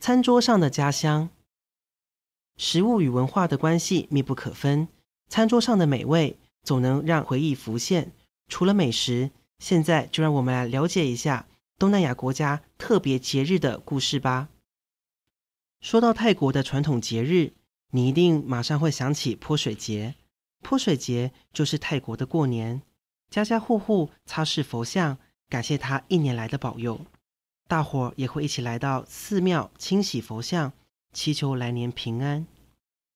餐桌上的家乡，食物与文化的关系密不可分。餐桌上的美味总能让回忆浮现。除了美食，现在就让我们来了解一下东南亚国家特别节日的故事吧。说到泰国的传统节日，你一定马上会想起泼水节。泼水节就是泰国的过年，家家户户擦拭佛像，感谢他一年来的保佑。大伙儿也会一起来到寺庙清洗佛像，祈求来年平安。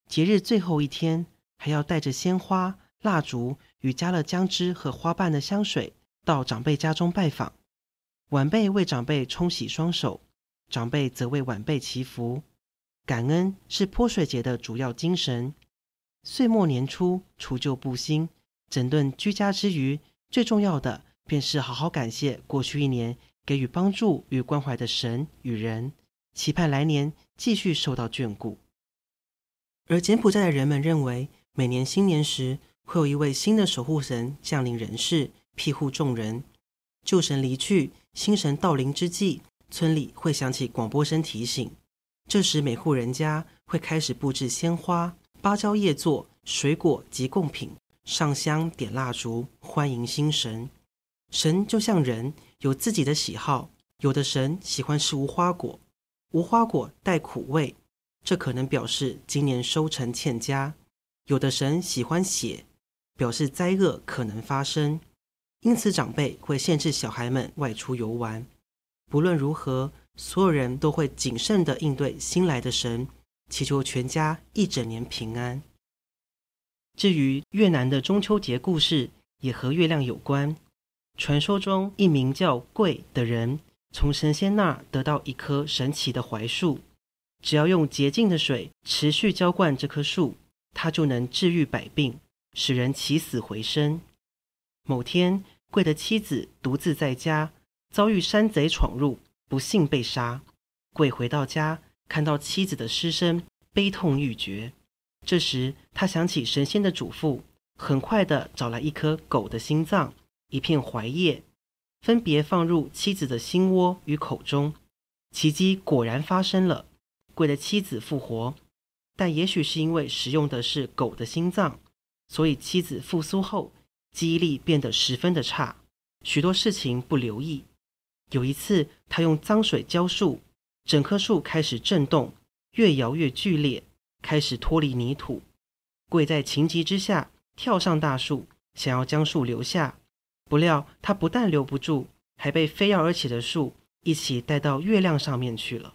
节日最后一天，还要带着鲜花、蜡烛与加了姜汁和花瓣的香水到长辈家中拜访。晚辈为长辈冲洗双手，长辈则为晚辈祈福。感恩是泼水节的主要精神。岁末年初，除旧布新，整顿居家之余，最重要的便是好好感谢过去一年。给予帮助与关怀的神与人，期盼来年继续受到眷顾。而柬埔寨的人们认为，每年新年时会有一位新的守护神降临人世，庇护众人。旧神离去，新神到临之际，村里会响起广播声提醒。这时，每户人家会开始布置鲜花、芭蕉叶座、水果及贡品，上香点蜡烛，欢迎新神。神就像人。有自己的喜好，有的神喜欢吃无花果，无花果带苦味，这可能表示今年收成欠佳；有的神喜欢血，表示灾厄可能发生。因此，长辈会限制小孩们外出游玩。不论如何，所有人都会谨慎地应对新来的神，祈求全家一整年平安。至于越南的中秋节故事，也和月亮有关。传说中，一名叫贵的人从神仙那儿得到一棵神奇的槐树，只要用洁净的水持续浇灌这棵树，它就能治愈百病，使人起死回生。某天，贵的妻子独自在家，遭遇山贼闯入，不幸被杀。鬼回到家，看到妻子的尸身，悲痛欲绝。这时，他想起神仙的嘱咐，很快地找来一颗狗的心脏。一片槐叶，分别放入妻子的心窝与口中，奇迹果然发生了，鬼的妻子复活。但也许是因为使用的是狗的心脏，所以妻子复苏后记忆力变得十分的差，许多事情不留意。有一次，他用脏水浇树，整棵树开始震动，越摇越剧烈，开始脱离泥土。贵在情急之下跳上大树，想要将树留下。不料，他不但留不住，还被飞跃而起的树一起带到月亮上面去了。